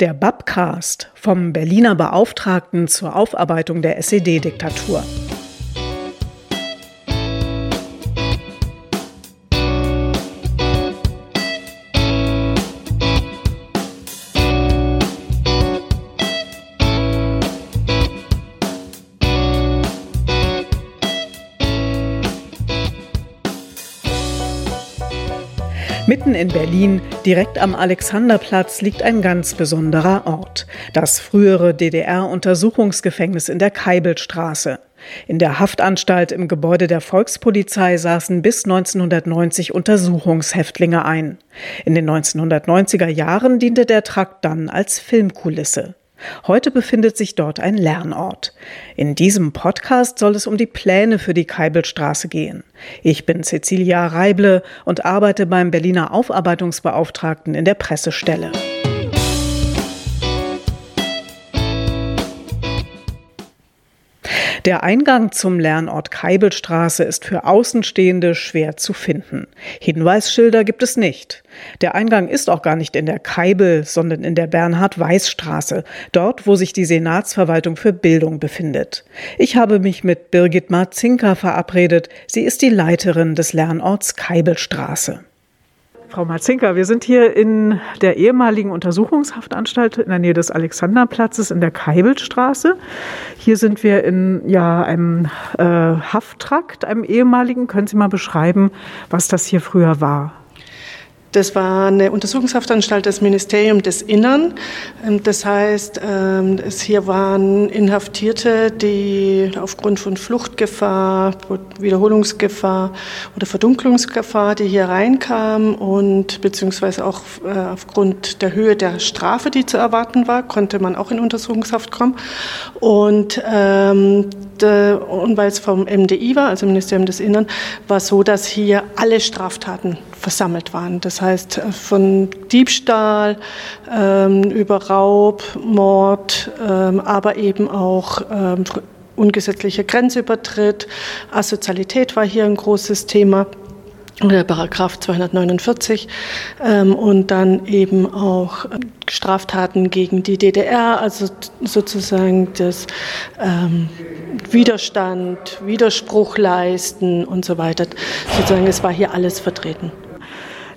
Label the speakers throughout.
Speaker 1: Der Babcast vom Berliner Beauftragten zur Aufarbeitung der SED-Diktatur. Mitten in Berlin, direkt am Alexanderplatz, liegt ein ganz besonderer Ort. Das frühere DDR-Untersuchungsgefängnis in der Keibelstraße. In der Haftanstalt im Gebäude der Volkspolizei saßen bis 1990 Untersuchungshäftlinge ein. In den 1990er Jahren diente der Trakt dann als Filmkulisse. Heute befindet sich dort ein Lernort. In diesem Podcast soll es um die Pläne für die Keibelstraße gehen. Ich bin Cecilia Reible und arbeite beim Berliner Aufarbeitungsbeauftragten in der Pressestelle. Der Eingang zum Lernort Keibelstraße ist für Außenstehende schwer zu finden. Hinweisschilder gibt es nicht. Der Eingang ist auch gar nicht in der Keibel, sondern in der Bernhard-Weiß-Straße, dort, wo sich die Senatsverwaltung für Bildung befindet. Ich habe mich mit Birgit Marzinka verabredet. Sie ist die Leiterin des Lernorts Keibelstraße. Frau Marzinka, wir sind hier in der ehemaligen Untersuchungshaftanstalt in der Nähe des Alexanderplatzes in der Keibelstraße. Hier sind wir in ja, einem äh, Hafttrakt, einem ehemaligen. Können Sie mal beschreiben, was das hier früher war?
Speaker 2: Das war eine Untersuchungshaftanstalt des Ministeriums des Innern. Ähm, das heißt, ähm, es hier waren Inhaftierte, die aufgrund von Fluchtgefahr, Wiederholungsgefahr oder Verdunklungsgefahr, die hier reinkamen und beziehungsweise auch äh, aufgrund der Höhe der Strafe, die zu erwarten war, konnte man auch in Untersuchungshaft kommen. Und, und weil es vom MDI war, also Ministerium des Innern, war so, dass hier alle Straftaten versammelt waren. Das heißt, äh, von Diebstahl ähm, über Raub, Mord, ähm, aber eben auch ähm, ungesetzlicher Grenzübertritt, Asozialität war hier ein großes Thema der Paragraph 249 ähm, und dann eben auch Straftaten gegen die DDR, also sozusagen das ähm, Widerstand, Widerspruch leisten und so weiter. Sozusagen, es war hier alles vertreten.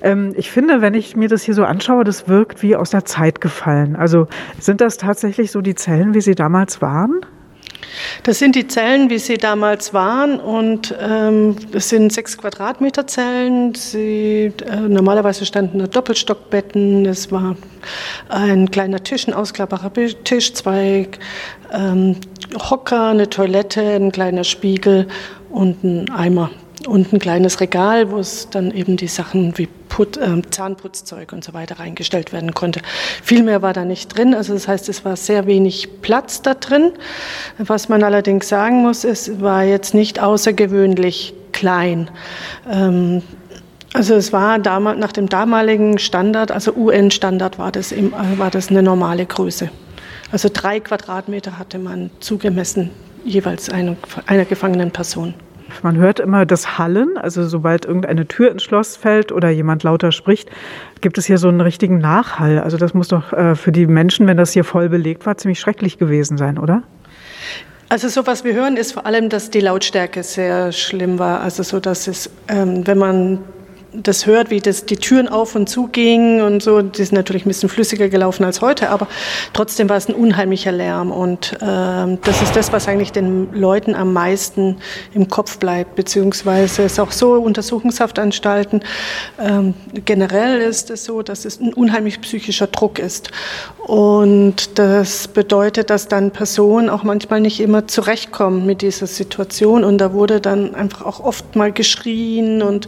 Speaker 1: Ähm, ich finde, wenn ich mir das hier so anschaue, das wirkt wie aus der Zeit gefallen. Also sind das tatsächlich so die Zellen, wie sie damals waren?
Speaker 2: Das sind die Zellen, wie sie damals waren, und ähm, es sind sechs Quadratmeter Zellen. Sie, äh, normalerweise standen da Doppelstockbetten. Es war ein kleiner Tisch, ein ausklappbarer Tisch, zwei ähm, Hocker, eine Toilette, ein kleiner Spiegel und ein Eimer und ein kleines Regal, wo es dann eben die Sachen wie Put, äh, Zahnputzzeug und so weiter reingestellt werden konnte. Viel mehr war da nicht drin, also das heißt, es war sehr wenig Platz da drin. Was man allerdings sagen muss, es war jetzt nicht außergewöhnlich klein. Ähm, also es war damals, nach dem damaligen Standard, also UN-Standard war das, im, war das eine normale Größe. Also drei Quadratmeter hatte man zugemessen, jeweils einer, einer gefangenen Person.
Speaker 1: Man hört immer das Hallen, also sobald irgendeine Tür ins Schloss fällt oder jemand lauter spricht, gibt es hier so einen richtigen Nachhall. Also das muss doch äh, für die Menschen, wenn das hier voll belegt war, ziemlich schrecklich gewesen sein, oder?
Speaker 2: Also so was wir hören, ist vor allem, dass die Lautstärke sehr schlimm war. Also so, dass es, ähm, wenn man das hört, wie das, die Türen auf und zu gingen und so. Die sind natürlich ein bisschen flüssiger gelaufen als heute, aber trotzdem war es ein unheimlicher Lärm. Und äh, das ist das, was eigentlich den Leuten am meisten im Kopf bleibt, beziehungsweise ist auch so, Untersuchungshaftanstalten, ähm, generell ist es so, dass es ein unheimlich psychischer Druck ist. Und das bedeutet, dass dann Personen auch manchmal nicht immer zurechtkommen mit dieser Situation. Und da wurde dann einfach auch oft mal geschrien und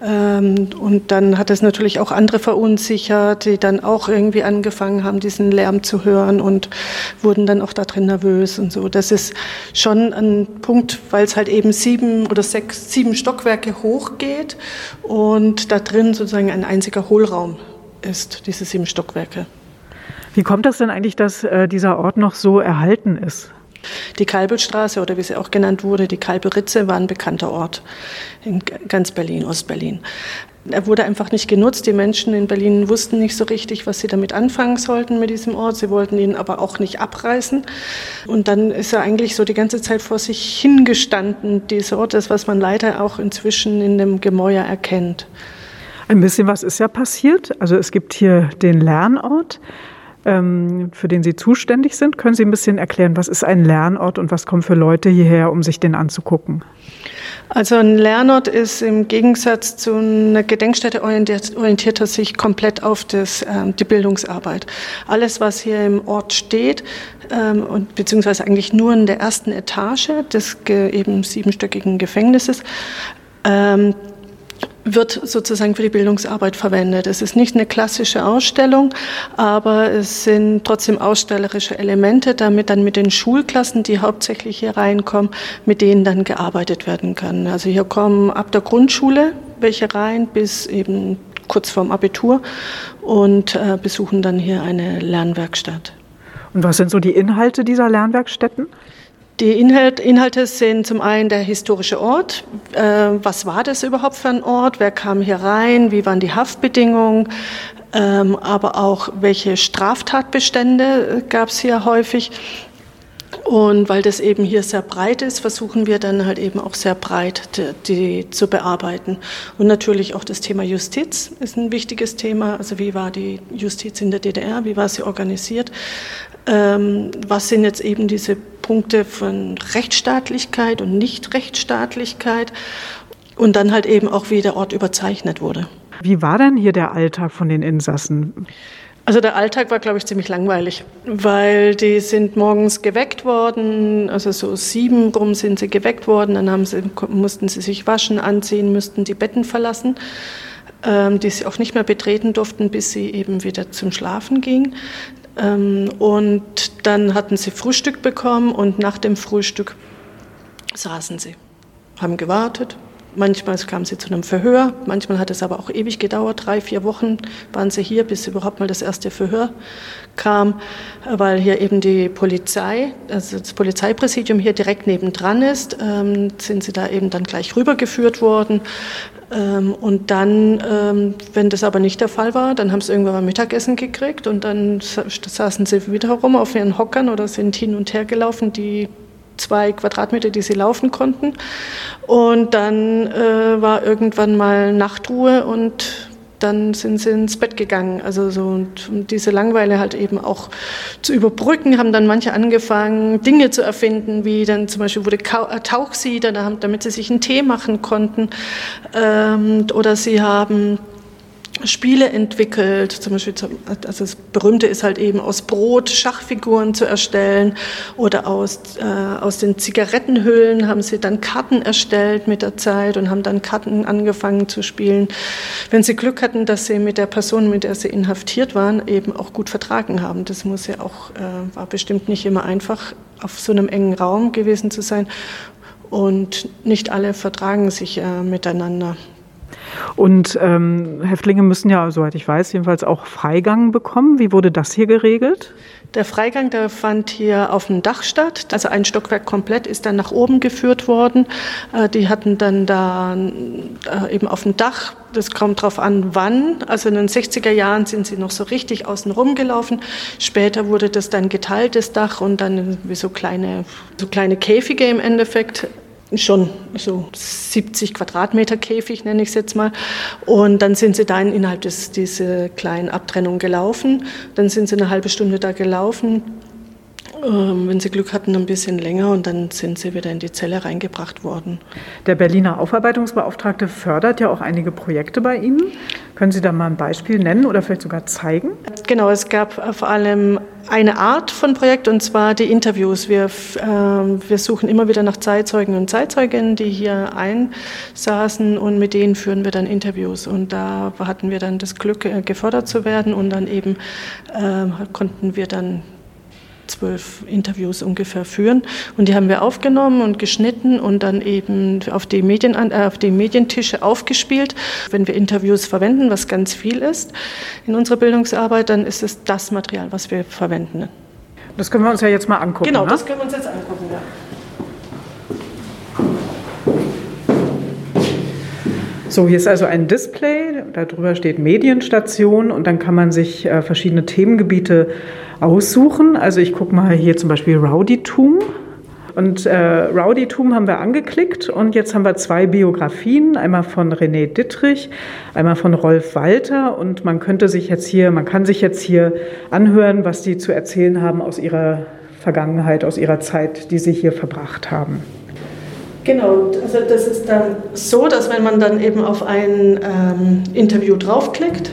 Speaker 2: äh, ähm, und dann hat es natürlich auch andere verunsichert, die dann auch irgendwie angefangen haben, diesen Lärm zu hören und wurden dann auch da drin nervös und so. Das ist schon ein Punkt, weil es halt eben sieben oder sechs, sieben Stockwerke hochgeht und da drin sozusagen ein einziger Hohlraum ist, diese sieben Stockwerke.
Speaker 1: Wie kommt das denn eigentlich, dass äh, dieser Ort noch so erhalten ist?
Speaker 2: Die Kalbelstraße oder wie sie auch genannt wurde, die Kalbelritze, war ein bekannter Ort in ganz Berlin, Ostberlin. Er wurde einfach nicht genutzt. Die Menschen in Berlin wussten nicht so richtig, was sie damit anfangen sollten mit diesem Ort. Sie wollten ihn aber auch nicht abreißen. Und dann ist er eigentlich so die ganze Zeit vor sich hingestanden, dieser Ort, das, was man leider auch inzwischen in dem Gemäuer erkennt.
Speaker 1: Ein bisschen was ist ja passiert. Also es gibt hier den Lernort, für den Sie zuständig sind. Können Sie ein bisschen erklären, was ist ein Lernort und was kommen für Leute hierher, um sich den anzugucken?
Speaker 2: Also ein Lernort ist im Gegensatz zu einer Gedenkstätte orientiert, orientiert er sich komplett auf das, ähm, die Bildungsarbeit. Alles, was hier im Ort steht, ähm, und beziehungsweise eigentlich nur in der ersten Etage des eben siebenstöckigen Gefängnisses, ähm, wird sozusagen für die Bildungsarbeit verwendet. Es ist nicht eine klassische Ausstellung, aber es sind trotzdem ausstellerische Elemente, damit dann mit den Schulklassen, die hauptsächlich hier reinkommen, mit denen dann gearbeitet werden kann. Also hier kommen ab der Grundschule welche rein bis eben kurz vorm Abitur und äh, besuchen dann hier eine Lernwerkstatt.
Speaker 1: Und was sind so die Inhalte dieser Lernwerkstätten?
Speaker 2: Die Inhalt, Inhalte sind zum einen der historische Ort. Äh, was war das überhaupt für ein Ort? Wer kam hier rein? Wie waren die Haftbedingungen? Ähm, aber auch welche Straftatbestände gab es hier häufig? Und weil das eben hier sehr breit ist, versuchen wir dann halt eben auch sehr breit die, die, zu bearbeiten. Und natürlich auch das Thema Justiz ist ein wichtiges Thema. Also wie war die Justiz in der DDR? Wie war sie organisiert? Ähm, was sind jetzt eben diese Punkte von Rechtsstaatlichkeit und Nicht-Rechtsstaatlichkeit? Und dann halt eben auch, wie der Ort überzeichnet wurde.
Speaker 1: Wie war denn hier der Alltag von den Insassen?
Speaker 2: Also der Alltag war, glaube ich, ziemlich langweilig, weil die sind morgens geweckt worden, also so sieben rum sind sie geweckt worden, dann haben sie, mussten sie sich waschen, anziehen, müssten die Betten verlassen, ähm, die sie auch nicht mehr betreten durften, bis sie eben wieder zum Schlafen gingen. Ähm, und dann hatten sie Frühstück bekommen und nach dem Frühstück saßen sie, haben gewartet, Manchmal kamen sie zu einem Verhör, manchmal hat es aber auch ewig gedauert, drei, vier Wochen waren sie hier, bis überhaupt mal das erste Verhör kam, weil hier eben die Polizei, also das Polizeipräsidium hier direkt nebendran ist, ähm, sind sie da eben dann gleich rübergeführt worden. Ähm, und dann, ähm, wenn das aber nicht der Fall war, dann haben sie irgendwann mal Mittagessen gekriegt und dann saßen sie wieder herum auf ihren Hockern oder sind hin und her gelaufen, die zwei Quadratmeter, die sie laufen konnten. Und dann äh, war irgendwann mal Nachtruhe und dann sind sie ins Bett gegangen. Also so und um diese Langweile halt eben auch zu überbrücken, haben dann manche angefangen, Dinge zu erfinden, wie dann zum Beispiel wurde äh, Tauchsieder, damit sie sich einen Tee machen konnten. Ähm, oder sie haben Spiele entwickelt, zum Beispiel, also das Berühmte ist halt eben aus Brot Schachfiguren zu erstellen oder aus, äh, aus den Zigarettenhüllen haben sie dann Karten erstellt mit der Zeit und haben dann Karten angefangen zu spielen. Wenn sie Glück hatten, dass sie mit der Person, mit der sie inhaftiert waren, eben auch gut vertragen haben. Das muss ja auch, äh, war bestimmt nicht immer einfach, auf so einem engen Raum gewesen zu sein. Und nicht alle vertragen sich äh, miteinander.
Speaker 1: Und ähm, Häftlinge müssen ja, soweit ich weiß, jedenfalls auch Freigang bekommen. Wie wurde das hier geregelt?
Speaker 2: Der Freigang, der fand hier auf dem Dach statt. Also ein Stockwerk komplett ist dann nach oben geführt worden. Äh, die hatten dann da äh, eben auf dem Dach, das kommt drauf an, wann. Also in den 60er Jahren sind sie noch so richtig außen rum gelaufen. Später wurde das dann geteiltes Dach und dann wie so kleine, so kleine Käfige im Endeffekt schon so 70 Quadratmeter Käfig, nenne ich es jetzt mal. Und dann sind sie da innerhalb des, dieser kleinen Abtrennung gelaufen. Dann sind sie eine halbe Stunde da gelaufen wenn sie Glück hatten, ein bisschen länger und dann sind sie wieder in die Zelle reingebracht worden.
Speaker 1: Der Berliner Aufarbeitungsbeauftragte fördert ja auch einige Projekte bei Ihnen. Können Sie da mal ein Beispiel nennen oder vielleicht sogar zeigen?
Speaker 2: Genau, es gab vor allem eine Art von Projekt und zwar die Interviews. Wir, äh, wir suchen immer wieder nach Zeitzeugen und Zeitzeuginnen, die hier einsaßen und mit denen führen wir dann Interviews. Und da hatten wir dann das Glück, äh, gefördert zu werden und dann eben äh, konnten wir dann zwölf Interviews ungefähr führen. Und die haben wir aufgenommen und geschnitten und dann eben auf die, Medien, äh, auf die Medientische aufgespielt. Wenn wir Interviews verwenden, was ganz viel ist in unserer Bildungsarbeit, dann ist es das Material, was wir verwenden.
Speaker 1: Das können wir uns ja jetzt mal angucken.
Speaker 2: Genau, ne? das können wir uns jetzt angucken, ja.
Speaker 1: So, hier ist also ein Display, darüber steht Medienstation und dann kann man sich äh, verschiedene Themengebiete aussuchen. Also ich gucke mal hier zum Beispiel Rowdytum. Und äh, Rowdytum haben wir angeklickt und jetzt haben wir zwei Biografien, einmal von René Dittrich, einmal von Rolf Walter und man könnte sich jetzt hier, man kann sich jetzt hier anhören, was die zu erzählen haben aus ihrer Vergangenheit, aus ihrer Zeit, die sie hier verbracht haben.
Speaker 2: Genau, also das ist dann so, dass wenn man dann eben auf ein ähm, Interview draufklickt,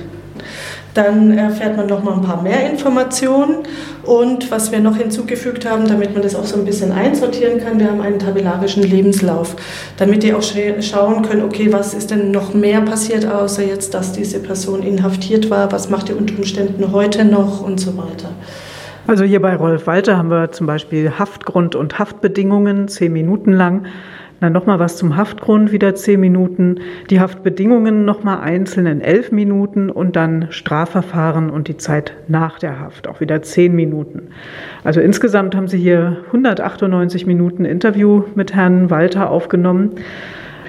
Speaker 2: dann erfährt man noch mal ein paar mehr Informationen. Und was wir noch hinzugefügt haben, damit man das auch so ein bisschen einsortieren kann, wir haben einen tabellarischen Lebenslauf, damit die auch schauen können, okay, was ist denn noch mehr passiert, außer jetzt, dass diese Person inhaftiert war, was macht die unter Umständen heute noch und so weiter.
Speaker 1: Also hier bei Rolf Walter haben wir zum Beispiel Haftgrund und Haftbedingungen, zehn Minuten lang. Dann nochmal was zum Haftgrund, wieder zehn Minuten. Die Haftbedingungen nochmal einzeln in elf Minuten und dann Strafverfahren und die Zeit nach der Haft, auch wieder zehn Minuten. Also insgesamt haben Sie hier 198 Minuten Interview mit Herrn Walter aufgenommen.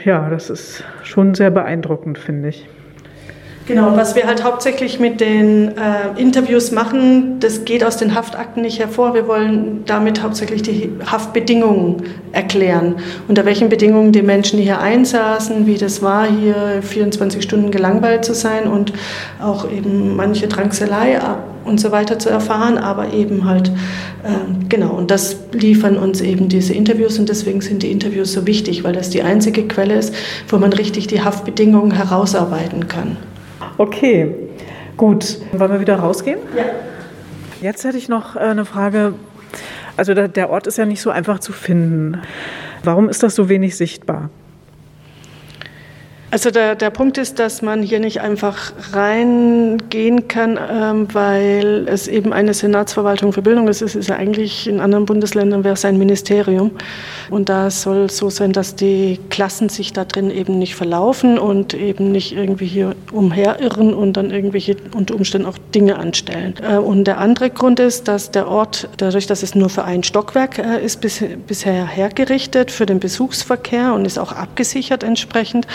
Speaker 1: Ja, das ist schon sehr beeindruckend, finde ich.
Speaker 2: Genau, was wir halt hauptsächlich mit den äh, Interviews machen, das geht aus den Haftakten nicht hervor. Wir wollen damit hauptsächlich die Haftbedingungen erklären. Unter welchen Bedingungen die Menschen hier einsaßen, wie das war, hier 24 Stunden gelangweilt zu sein und auch eben manche Drangselei und so weiter zu erfahren, aber eben halt, äh, genau, und das liefern uns eben diese Interviews und deswegen sind die Interviews so wichtig, weil das die einzige Quelle ist, wo man richtig die Haftbedingungen herausarbeiten kann.
Speaker 1: Okay, gut. Wollen wir wieder rausgehen?
Speaker 2: Ja.
Speaker 1: Jetzt hätte ich noch äh, eine Frage. Also der Ort ist ja nicht so einfach zu finden. Warum ist das so wenig sichtbar?
Speaker 2: Also der, der Punkt ist, dass man hier nicht einfach reingehen kann, ähm, weil es eben eine Senatsverwaltung für Bildung ist. Es ist ja eigentlich in anderen Bundesländern wäre es ein Ministerium. Und da soll so sein, dass die Klassen sich da drin eben nicht verlaufen und eben nicht irgendwie hier umherirren und dann irgendwelche unter Umständen auch Dinge anstellen. Äh, und der andere Grund ist, dass der Ort, dadurch, dass es nur für ein Stockwerk äh, ist, bis, bisher hergerichtet für den Besuchsverkehr und ist auch abgesichert entsprechend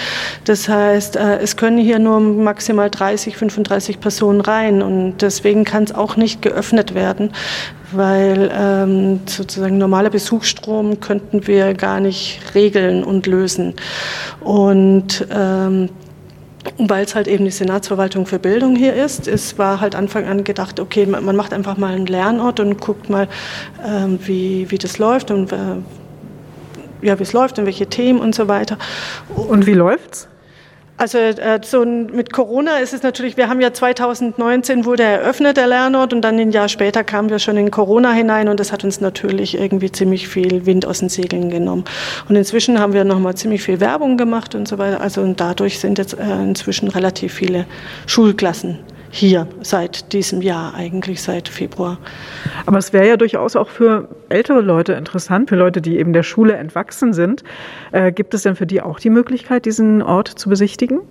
Speaker 2: das heißt, äh, es können hier nur maximal 30, 35 Personen rein und deswegen kann es auch nicht geöffnet werden, weil ähm, sozusagen normaler Besuchsstrom könnten wir gar nicht regeln und lösen. Und ähm, weil es halt eben die Senatsverwaltung für Bildung hier ist. Es war halt Anfang an gedacht, okay, man macht einfach mal einen Lernort und guckt mal, ähm, wie, wie das läuft und äh, ja, wie es läuft und welche Themen und so weiter.
Speaker 1: Und wie läuft's?
Speaker 2: Also äh, so mit Corona ist es natürlich, wir haben ja 2019 wurde eröffnet der Lernort und dann ein Jahr später kamen wir schon in Corona hinein und das hat uns natürlich irgendwie ziemlich viel Wind aus den Segeln genommen. Und inzwischen haben wir nochmal ziemlich viel Werbung gemacht und so weiter. Also und dadurch sind jetzt äh, inzwischen relativ viele Schulklassen hier seit diesem Jahr, eigentlich seit Februar.
Speaker 1: Aber es wäre ja durchaus auch für ältere Leute interessant, für Leute, die eben der Schule entwachsen sind. Äh, gibt es denn für die auch die Möglichkeit, diesen Ort zu besichtigen?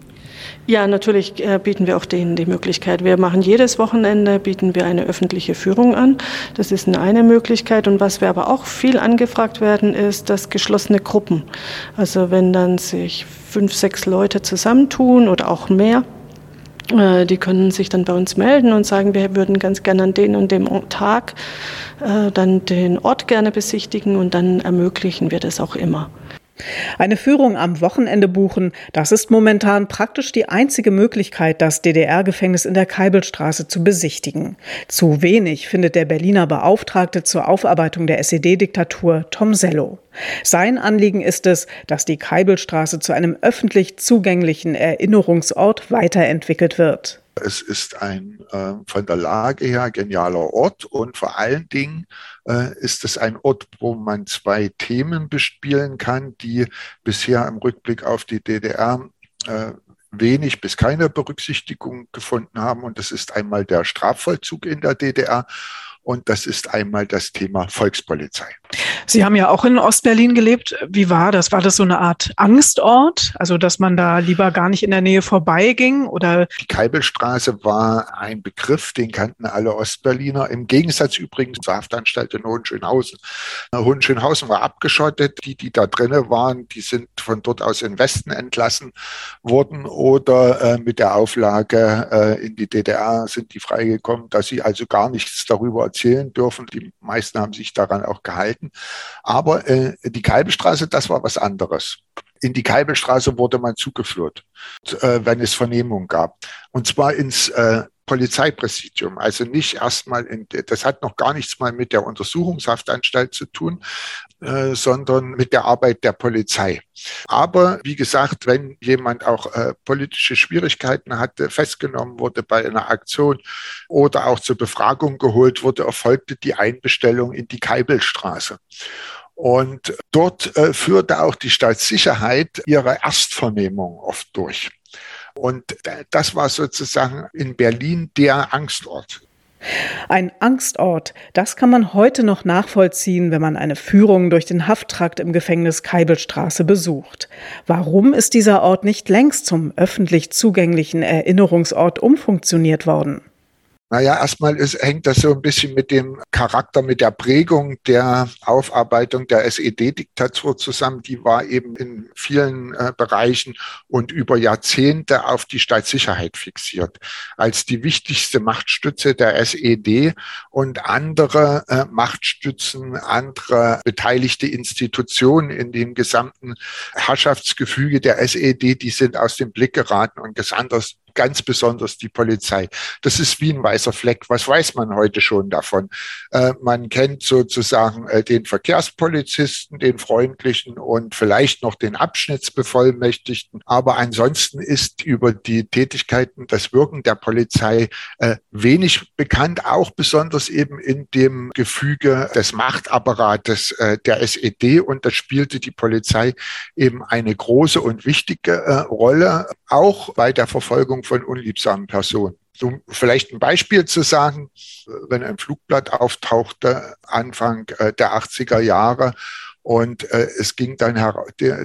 Speaker 2: Ja, natürlich äh, bieten wir auch denen die Möglichkeit. Wir machen jedes Wochenende, bieten wir eine öffentliche Führung an. Das ist eine Möglichkeit. Und was wir aber auch viel angefragt werden, ist das geschlossene Gruppen. Also wenn dann sich fünf, sechs Leute zusammentun oder auch mehr, die können sich dann bei uns melden und sagen, wir würden ganz gerne an den und dem Tag äh, dann den Ort gerne besichtigen und dann ermöglichen wir das auch immer.
Speaker 1: Eine Führung am Wochenende buchen, das ist momentan praktisch die einzige Möglichkeit, das DDR-Gefängnis in der Keibelstraße zu besichtigen. Zu wenig findet der Berliner Beauftragte zur Aufarbeitung der SED-Diktatur Tom Sello. Sein Anliegen ist es, dass die Keibelstraße zu einem öffentlich zugänglichen Erinnerungsort weiterentwickelt wird.
Speaker 3: Es ist ein äh, von der Lage her genialer Ort und vor allen Dingen äh, ist es ein Ort, wo man zwei Themen bespielen kann, die bisher im Rückblick auf die DDR äh, wenig bis keine Berücksichtigung gefunden haben. Und das ist einmal der Strafvollzug in der DDR und das ist einmal das Thema Volkspolizei.
Speaker 1: Sie haben ja auch in Ostberlin gelebt. Wie war das? War das so eine Art Angstort? Also, dass man da lieber gar nicht in der Nähe vorbeiging oder?
Speaker 3: Die Keibelstraße war ein Begriff, den kannten alle Ostberliner. Im Gegensatz übrigens zur Haftanstalt in Hohenschönhausen. Hohenschönhausen war abgeschottet. Die, die da drinnen waren, die sind von dort aus in Westen entlassen worden oder äh, mit der Auflage äh, in die DDR sind die freigekommen, dass sie also gar nichts darüber erzählen dürfen. Die meisten haben sich daran auch gehalten. Aber äh, die Kalbestraße, das war was anderes. In die Kalbestraße wurde man zugeführt, äh, wenn es Vernehmung gab. Und zwar ins äh, Polizeipräsidium. Also nicht erstmal, in, das hat noch gar nichts mal mit der Untersuchungshaftanstalt zu tun, äh, sondern mit der Arbeit der Polizei. Aber wie gesagt, wenn jemand auch äh, politische Schwierigkeiten hatte, festgenommen wurde bei einer Aktion oder auch zur Befragung geholt wurde, erfolgte die Einbestellung in die Keibelstraße. Und dort äh, führte auch die Staatssicherheit ihre Erstvernehmung oft durch. Und das war sozusagen in Berlin der Angstort.
Speaker 1: Ein Angstort, das kann man heute noch nachvollziehen, wenn man eine Führung durch den Hafttrakt im Gefängnis Keibelstraße besucht. Warum ist dieser Ort nicht längst zum öffentlich zugänglichen Erinnerungsort umfunktioniert worden?
Speaker 3: Naja, erstmal ist, hängt das so ein bisschen mit dem Charakter, mit der Prägung der Aufarbeitung der SED-Diktatur zusammen. Die war eben in vielen äh, Bereichen und über Jahrzehnte auf die Staatssicherheit fixiert. Als die wichtigste Machtstütze der SED und andere äh, Machtstützen, andere beteiligte Institutionen in dem gesamten Herrschaftsgefüge der SED, die sind aus dem Blick geraten und das anders ganz besonders die Polizei. Das ist wie ein weißer Fleck. Was weiß man heute schon davon? Äh, man kennt sozusagen äh, den Verkehrspolizisten, den freundlichen und vielleicht noch den Abschnittsbevollmächtigten. Aber ansonsten ist über die Tätigkeiten, das Wirken der Polizei äh, wenig bekannt, auch besonders eben in dem Gefüge des Machtapparates äh, der SED. Und da spielte die Polizei eben eine große und wichtige äh, Rolle, auch bei der Verfolgung von unliebsamen Personen. Um vielleicht ein Beispiel zu sagen, wenn ein Flugblatt auftauchte Anfang äh, der 80er Jahre und äh, es ging dann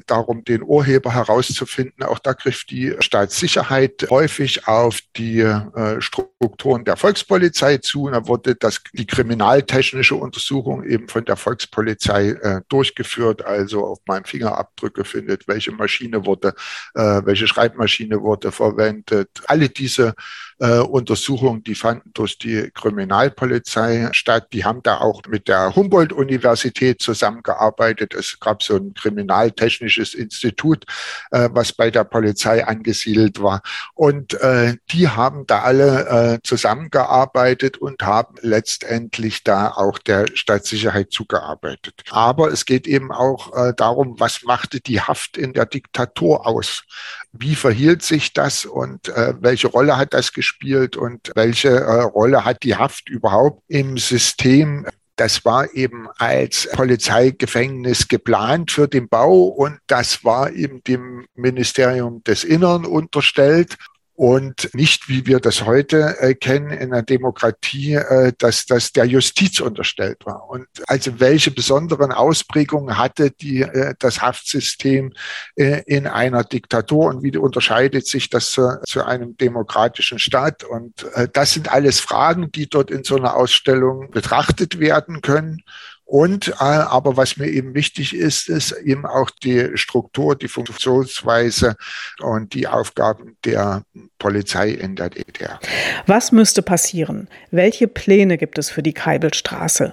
Speaker 3: darum, den Urheber herauszufinden. Auch da griff die Staatssicherheit häufig auf die äh, Strukturen der Volkspolizei zu. Und da wurde das, die kriminaltechnische Untersuchung eben von der Volkspolizei äh, durchgeführt. Also ob man Fingerabdrücke findet, welche Maschine wurde, äh, welche Schreibmaschine wurde verwendet. Alle diese äh, Untersuchungen, die fanden durch die Kriminalpolizei statt. Die haben da auch mit der Humboldt-Universität zusammengearbeitet. Es gab so ein kriminaltechnisches Institut, äh, was bei der Polizei angesiedelt war. Und äh, die haben da alle äh, zusammengearbeitet und haben letztendlich da auch der Staatssicherheit zugearbeitet. Aber es geht eben auch äh, darum, was machte die Haft in der Diktatur aus? Wie verhielt sich das und äh, welche Rolle hat das gespielt und welche äh, Rolle hat die Haft überhaupt im System das war eben als Polizeigefängnis geplant für den Bau und das war eben dem Ministerium des Innern unterstellt und nicht, wie wir das heute äh, kennen in der Demokratie, äh, dass das der Justiz unterstellt war. Und also welche besonderen Ausprägungen hatte die, äh, das Haftsystem äh, in einer Diktatur und wie unterscheidet sich das zu, zu einem demokratischen Staat? Und äh, das sind alles Fragen, die dort in so einer Ausstellung betrachtet werden können. Und äh, aber was mir eben wichtig ist, ist eben auch die Struktur, die Funktionsweise und die Aufgaben der Polizei in der DDR.
Speaker 1: Was müsste passieren? Welche Pläne gibt es für die Keibelstraße?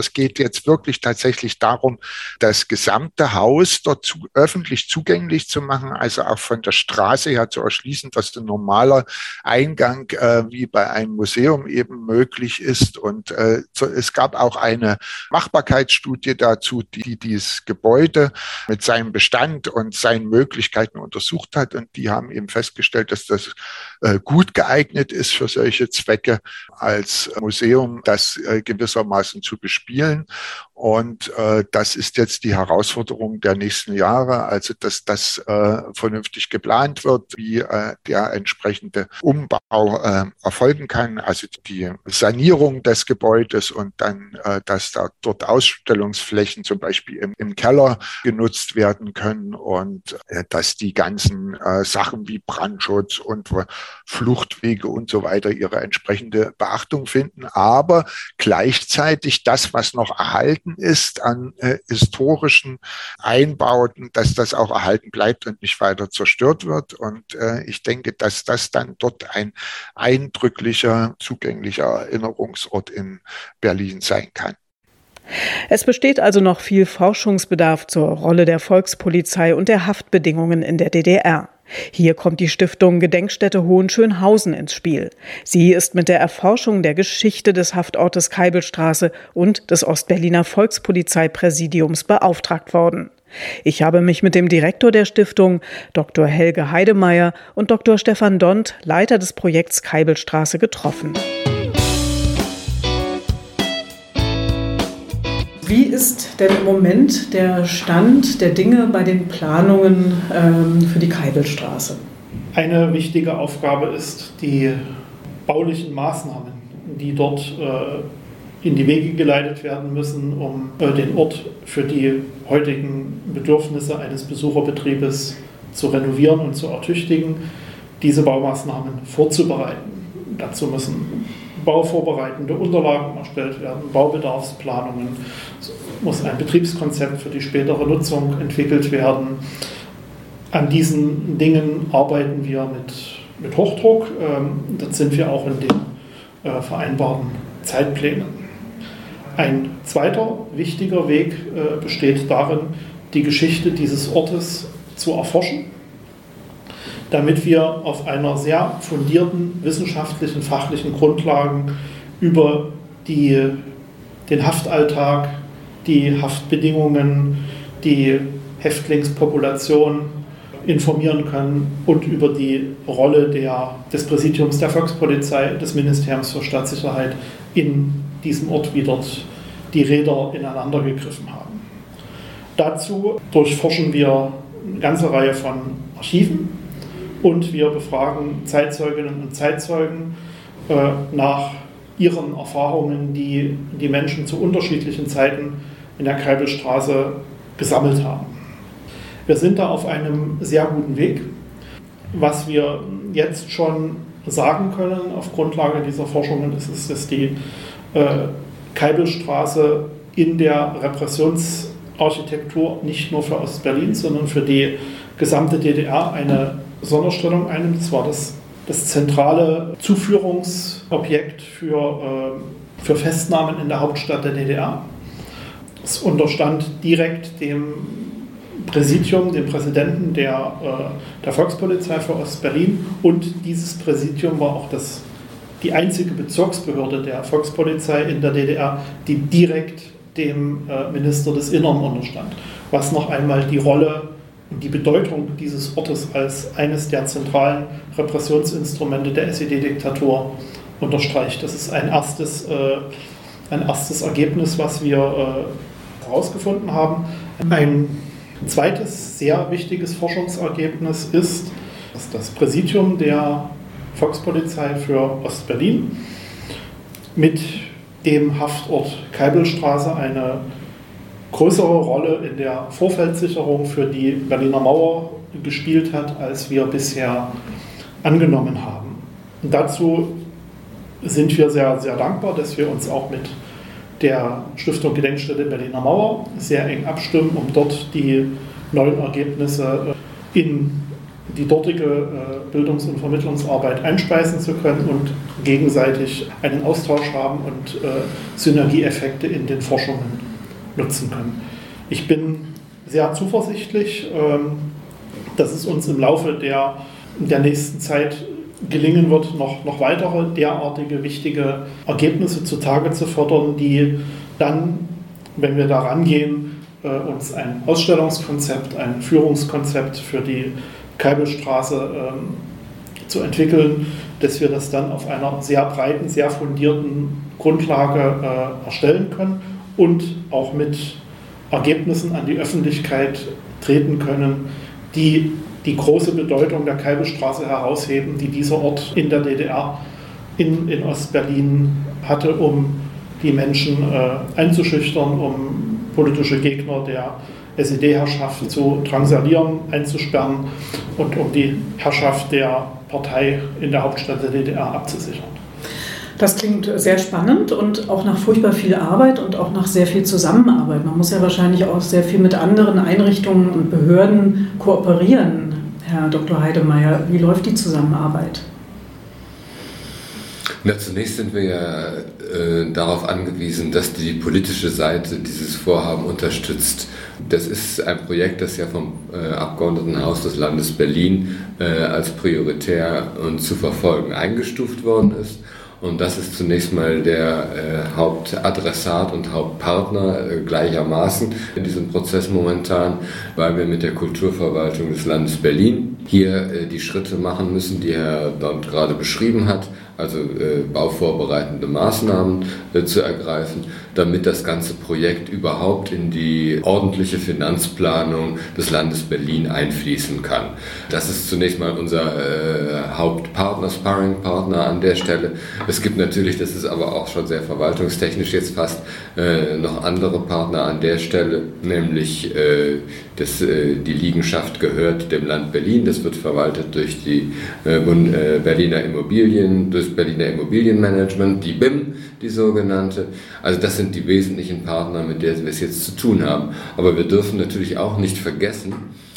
Speaker 3: Es geht jetzt wirklich tatsächlich darum, das gesamte Haus dort zu, öffentlich zugänglich zu machen, also auch von der Straße her zu erschließen, dass ein normaler Eingang äh, wie bei einem Museum eben möglich ist. Und äh, so, es gab auch eine Machbarkeitsstudie dazu, die dieses Gebäude mit seinem Bestand und seinen Möglichkeiten untersucht hat. Und die haben eben festgestellt, dass das äh, gut geeignet ist für solche Zwecke als Museum, das äh, gewissermaßen zu bespielen. spielen Und äh, das ist jetzt die Herausforderung der nächsten Jahre, also dass das äh, vernünftig geplant wird, wie äh, der entsprechende Umbau äh, erfolgen kann, also die Sanierung des Gebäudes und dann, äh, dass da dort Ausstellungsflächen zum Beispiel im, im Keller genutzt werden können und äh, dass die ganzen äh, Sachen wie Brandschutz und Fluchtwege und so weiter ihre entsprechende Beachtung finden, aber gleichzeitig das, was noch erhalten ist an äh, historischen Einbauten, dass das auch erhalten bleibt und nicht weiter zerstört wird. Und äh, ich denke, dass das dann dort ein eindrücklicher, zugänglicher Erinnerungsort in Berlin sein kann.
Speaker 1: Es besteht also noch viel Forschungsbedarf zur Rolle der Volkspolizei und der Haftbedingungen in der DDR. Hier kommt die Stiftung Gedenkstätte Hohenschönhausen ins Spiel. Sie ist mit der Erforschung der Geschichte des Haftortes Keibelstraße und des Ostberliner Volkspolizeipräsidiums beauftragt worden. Ich habe mich mit dem Direktor der Stiftung, Dr. Helge Heidemeyer und Dr. Stefan Dont, Leiter des Projekts Keibelstraße, getroffen. Wie ist denn im Moment der Stand der Dinge bei den Planungen ähm, für die Keibelstraße?
Speaker 4: Eine wichtige Aufgabe ist, die baulichen Maßnahmen, die dort äh, in die Wege geleitet werden müssen, um äh, den Ort für die heutigen Bedürfnisse eines Besucherbetriebes zu renovieren und zu ertüchtigen, diese Baumaßnahmen vorzubereiten. Dazu müssen bauvorbereitende Unterlagen erstellt werden, Baubedarfsplanungen, es muss ein Betriebskonzept für die spätere Nutzung entwickelt werden. An diesen Dingen arbeiten wir mit, mit Hochdruck. Ähm, das sind wir auch in den äh, vereinbarten Zeitplänen. Ein zweiter wichtiger Weg äh, besteht darin, die Geschichte dieses Ortes zu erforschen damit wir auf einer sehr fundierten wissenschaftlichen, fachlichen Grundlagen über die, den Haftalltag, die Haftbedingungen, die Häftlingspopulation informieren können und über die Rolle der, des Präsidiums der Volkspolizei, des Ministeriums für Staatssicherheit in diesem Ort, wie dort die Räder ineinander gegriffen haben. Dazu durchforschen wir eine ganze Reihe von Archiven, und wir befragen Zeitzeuginnen und Zeitzeugen äh, nach ihren Erfahrungen, die die Menschen zu unterschiedlichen Zeiten in der Kreibelstraße gesammelt haben. Wir sind da auf einem sehr guten Weg. Was wir jetzt schon sagen können auf Grundlage dieser Forschungen ist, ist dass die äh, Keibelstraße in der Repressionsarchitektur nicht nur für Ostberlin, sondern für die gesamte DDR eine Sonderstellung einnimmt. Das war das, das zentrale Zuführungsobjekt für, äh, für Festnahmen in der Hauptstadt der DDR. Es unterstand direkt dem Präsidium, dem Präsidenten der, äh, der Volkspolizei für Ostberlin und dieses Präsidium war auch das, die einzige Bezirksbehörde der Volkspolizei in der DDR, die direkt dem äh, Minister des Innern unterstand, was noch einmal die Rolle die Bedeutung dieses Ortes als eines der zentralen Repressionsinstrumente der SED-Diktatur unterstreicht. Das ist ein erstes, äh, ein erstes Ergebnis, was wir äh, herausgefunden haben. Ein zweites sehr wichtiges Forschungsergebnis ist, dass das Präsidium der Volkspolizei für Ostberlin mit dem Haftort Keibelstraße eine größere Rolle in der Vorfeldsicherung für die Berliner Mauer gespielt hat, als wir bisher angenommen haben. Und dazu sind wir sehr, sehr dankbar, dass wir uns auch mit der Stiftung Gedenkstätte Berliner Mauer sehr eng abstimmen, um dort die neuen Ergebnisse in die dortige äh, Bildungs- und Vermittlungsarbeit einspeisen zu können und gegenseitig einen Austausch haben und äh, Synergieeffekte in den Forschungen nutzen können. Ich bin sehr zuversichtlich, ähm, dass es uns im Laufe der, der nächsten Zeit gelingen wird, noch, noch weitere derartige wichtige Ergebnisse zutage zu fördern, die dann, wenn wir da rangehen, äh, uns ein Ausstellungskonzept, ein Führungskonzept für die Keibelstraße ähm, zu entwickeln, dass wir das dann auf einer sehr breiten, sehr fundierten Grundlage äh, erstellen können und auch mit Ergebnissen an die Öffentlichkeit treten können, die die große Bedeutung der Kalbestraße herausheben, die dieser Ort in der DDR in, in Ostberlin hatte, um die Menschen äh, einzuschüchtern, um politische Gegner der SED-Herrschaft zu drangsalieren, einzusperren und um die Herrschaft der Partei in der Hauptstadt der DDR abzusichern.
Speaker 1: Das klingt sehr spannend und auch nach furchtbar viel Arbeit und auch nach sehr viel Zusammenarbeit. Man muss ja wahrscheinlich auch sehr viel mit anderen Einrichtungen und Behörden kooperieren. Herr Dr. Heidemeyer, wie läuft die Zusammenarbeit?
Speaker 5: Na, zunächst sind wir ja äh, darauf angewiesen, dass die politische Seite dieses Vorhaben unterstützt. Das ist ein Projekt, das ja vom äh, Abgeordnetenhaus des Landes Berlin äh, als prioritär und zu verfolgen eingestuft worden ist. Und das ist zunächst mal der äh, Hauptadressat und Hauptpartner äh, gleichermaßen in diesem Prozess momentan, weil wir mit der Kulturverwaltung des Landes Berlin hier äh, die Schritte machen müssen, die Herr dort gerade beschrieben hat, also äh, bauvorbereitende Maßnahmen äh, zu ergreifen, damit das ganze Projekt überhaupt in die ordentliche Finanzplanung des Landes Berlin einfließen kann. Das ist zunächst mal unser äh, Hauptpartner, Sparringpartner an der Stelle. Es gibt natürlich, das ist aber auch schon sehr verwaltungstechnisch jetzt fast, äh, noch andere Partner an der Stelle, nämlich äh, das, äh, die Liegenschaft gehört dem Land Berlin, das wird verwaltet durch die Berliner Immobilien, durch Berliner Immobilienmanagement, die BIM, die sogenannte. Also das sind die wesentlichen Partner, mit denen wir es jetzt zu tun haben. Aber wir dürfen natürlich auch nicht vergessen, äh,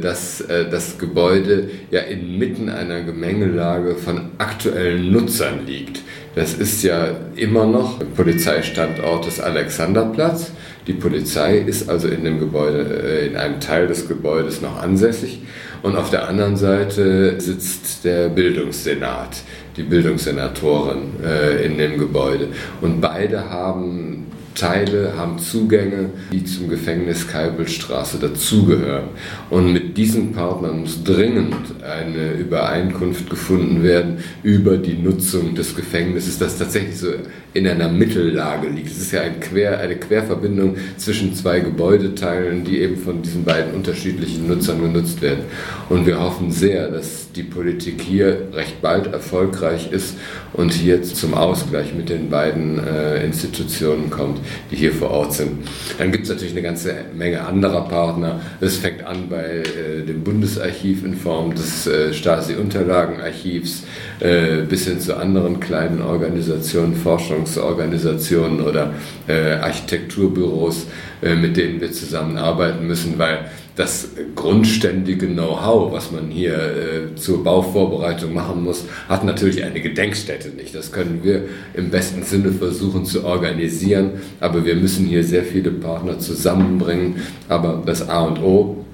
Speaker 5: dass äh, das Gebäude ja inmitten einer Gemengelage von aktuellen Nutzern liegt. Das ist ja immer noch Polizeistandort des Alexanderplatz. Die Polizei ist also in dem Gebäude, äh, in einem Teil des Gebäudes noch ansässig und auf der anderen Seite sitzt der Bildungssenat die Bildungssenatoren äh, in dem Gebäude. Und beide haben Teile haben Zugänge, die zum Gefängnis Kalbelstraße dazugehören. Und mit diesen Partnern muss dringend eine Übereinkunft gefunden werden über die Nutzung des Gefängnisses, das tatsächlich so in einer Mittellage liegt. Es ist ja ein Quer, eine Querverbindung zwischen zwei Gebäudeteilen, die eben von diesen beiden unterschiedlichen Nutzern genutzt werden. Und wir hoffen sehr, dass die Politik hier recht bald erfolgreich ist und hier zum Ausgleich mit den beiden äh, Institutionen kommt die hier vor Ort sind. Dann gibt es natürlich eine ganze Menge anderer Partner. Es fängt an bei äh, dem Bundesarchiv in Form des äh, Stasi-Unterlagenarchivs äh, bis hin zu anderen kleinen Organisationen, Forschungsorganisationen oder äh, Architekturbüros, äh, mit denen wir zusammenarbeiten müssen, weil das grundständige Know-how, was man hier äh, zur Bauvorbereitung machen muss, hat natürlich eine Gedenkstätte nicht. Das können wir im besten Sinne versuchen zu organisieren, aber wir müssen hier sehr viele Partner zusammenbringen. Aber das A und O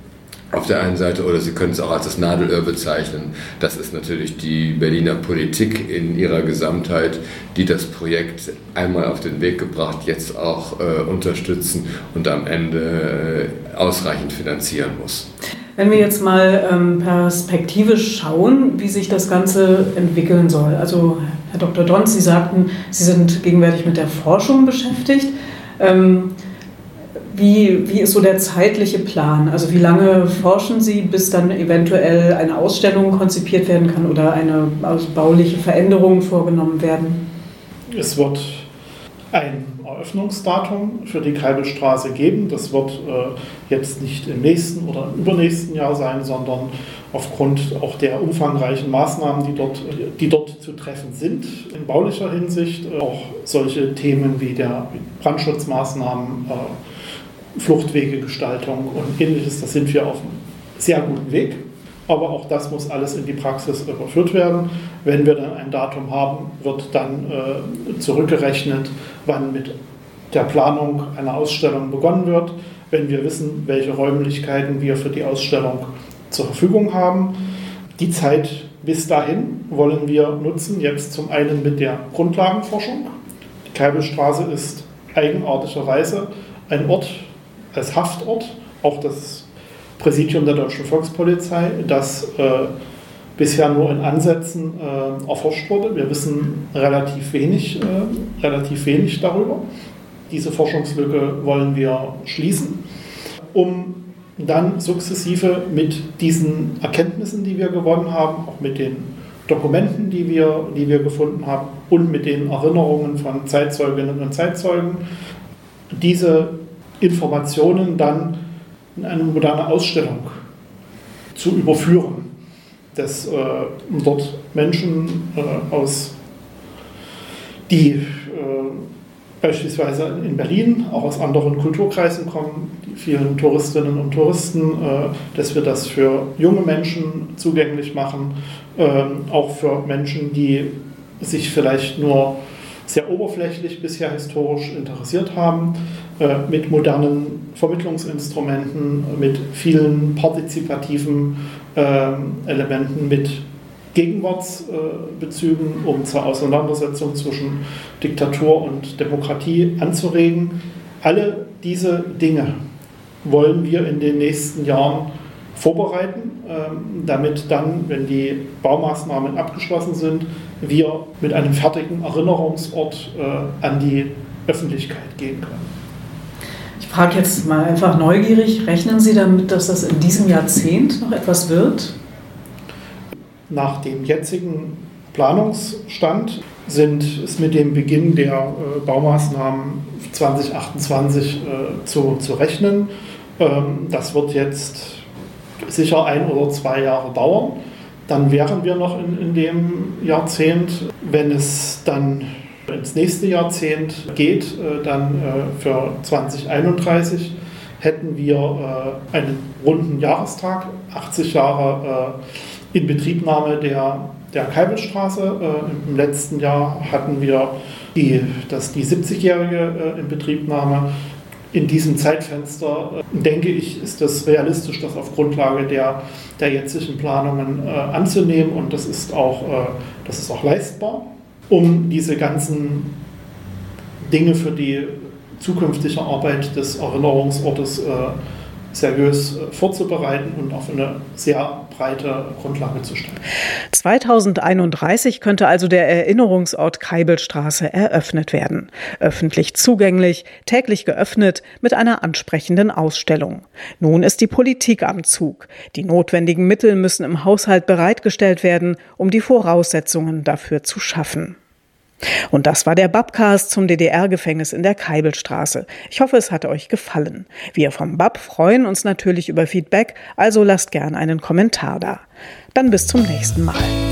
Speaker 5: auf der einen Seite, oder Sie können es auch als das Nadelöhr bezeichnen, das ist natürlich die Berliner Politik in ihrer Gesamtheit, die das Projekt einmal auf den Weg gebracht, jetzt auch äh, unterstützen und am Ende äh, ausreichend finanzieren muss.
Speaker 1: Wenn wir jetzt mal ähm, perspektivisch schauen, wie sich das Ganze entwickeln soll. Also Herr Dr. Dons, Sie sagten, Sie sind gegenwärtig mit der Forschung beschäftigt. Ähm, wie, wie ist so der zeitliche Plan? Also wie lange forschen Sie, bis dann eventuell eine Ausstellung konzipiert werden kann oder eine also bauliche Veränderung vorgenommen werden?
Speaker 4: Es wird ein Eröffnungsdatum für die Kalbelstraße geben. Das wird äh, jetzt nicht im nächsten oder übernächsten Jahr sein, sondern aufgrund auch der umfangreichen Maßnahmen, die dort, die dort zu treffen sind, in baulicher Hinsicht, äh, auch solche Themen wie der Brandschutzmaßnahmen, äh, Fluchtwegegestaltung und ähnliches. Da sind wir auf einem sehr guten Weg. Aber auch das muss alles in die Praxis überführt werden. Wenn wir dann ein Datum haben, wird dann äh, zurückgerechnet, wann mit der Planung einer Ausstellung begonnen wird. Wenn wir wissen, welche Räumlichkeiten wir für die Ausstellung zur Verfügung haben. Die Zeit bis dahin wollen wir nutzen, jetzt zum einen mit der Grundlagenforschung. Die Keibelstraße ist eigenartigerweise ein Ort, als Haftort, auch das Präsidium der Deutschen Volkspolizei, das äh, bisher nur in Ansätzen äh, erforscht wurde. Wir wissen relativ wenig, äh, relativ wenig darüber. diese Forschungslücke wollen wir schließen, um dann sukzessive mit diesen Erkenntnissen, die wir gewonnen haben, auch mit den Dokumenten, die wir, die wir gefunden haben und mit den Erinnerungen von Zeitzeuginnen und Zeitzeugen, diese Informationen dann in eine moderne Ausstellung zu überführen, dass äh, dort Menschen äh, aus, die äh, beispielsweise in Berlin, auch aus anderen Kulturkreisen kommen, die vielen Touristinnen und Touristen, äh, dass wir das für junge Menschen zugänglich machen, ähm, auch für Menschen, die sich vielleicht nur sehr oberflächlich bisher historisch interessiert haben, äh, mit modernen Vermittlungsinstrumenten, mit vielen partizipativen ähm, Elementen, mit Gegenwartsbezügen, um zur Auseinandersetzung zwischen Diktatur und Demokratie anzuregen. Alle diese Dinge wollen wir in den nächsten Jahren vorbereiten, ähm, damit dann, wenn die Baumaßnahmen abgeschlossen sind, wir mit einem fertigen Erinnerungsort äh, an die Öffentlichkeit gehen können.
Speaker 1: Frage jetzt mal einfach neugierig, rechnen Sie damit, dass das in diesem Jahrzehnt noch etwas wird?
Speaker 4: Nach dem jetzigen Planungsstand sind es mit dem Beginn der äh, Baumaßnahmen 2028 äh, zu, zu rechnen. Ähm, das wird jetzt sicher ein oder zwei Jahre dauern. Dann wären wir noch in, in dem Jahrzehnt. Wenn es dann ins nächste Jahrzehnt geht, äh, dann äh, für 2031 hätten wir äh, einen runden Jahrestag, 80 Jahre Inbetriebnahme der, der Keibelstraße. Im letzten Jahr hatten wir die, die 70-jährige Inbetriebnahme. In diesem Zeitfenster, denke ich, ist es realistisch, das auf Grundlage der, der jetzigen Planungen anzunehmen. Und das ist, auch, das ist auch leistbar, um diese ganzen Dinge für die zukünftige Arbeit des Erinnerungsortes äh, seriös äh, vorzubereiten und auf eine sehr breite Grundlage zu stellen.
Speaker 1: 2031 könnte also der Erinnerungsort Keibelstraße eröffnet werden. Öffentlich zugänglich, täglich geöffnet, mit einer ansprechenden Ausstellung. Nun ist die Politik am Zug. Die notwendigen Mittel müssen im Haushalt bereitgestellt werden, um die Voraussetzungen dafür zu schaffen. Und das war der Babcast zum DDR-Gefängnis in der Keibelstraße. Ich hoffe, es hat euch gefallen. Wir vom Bab freuen uns natürlich über Feedback, also lasst gern einen Kommentar da. Dann bis zum nächsten Mal.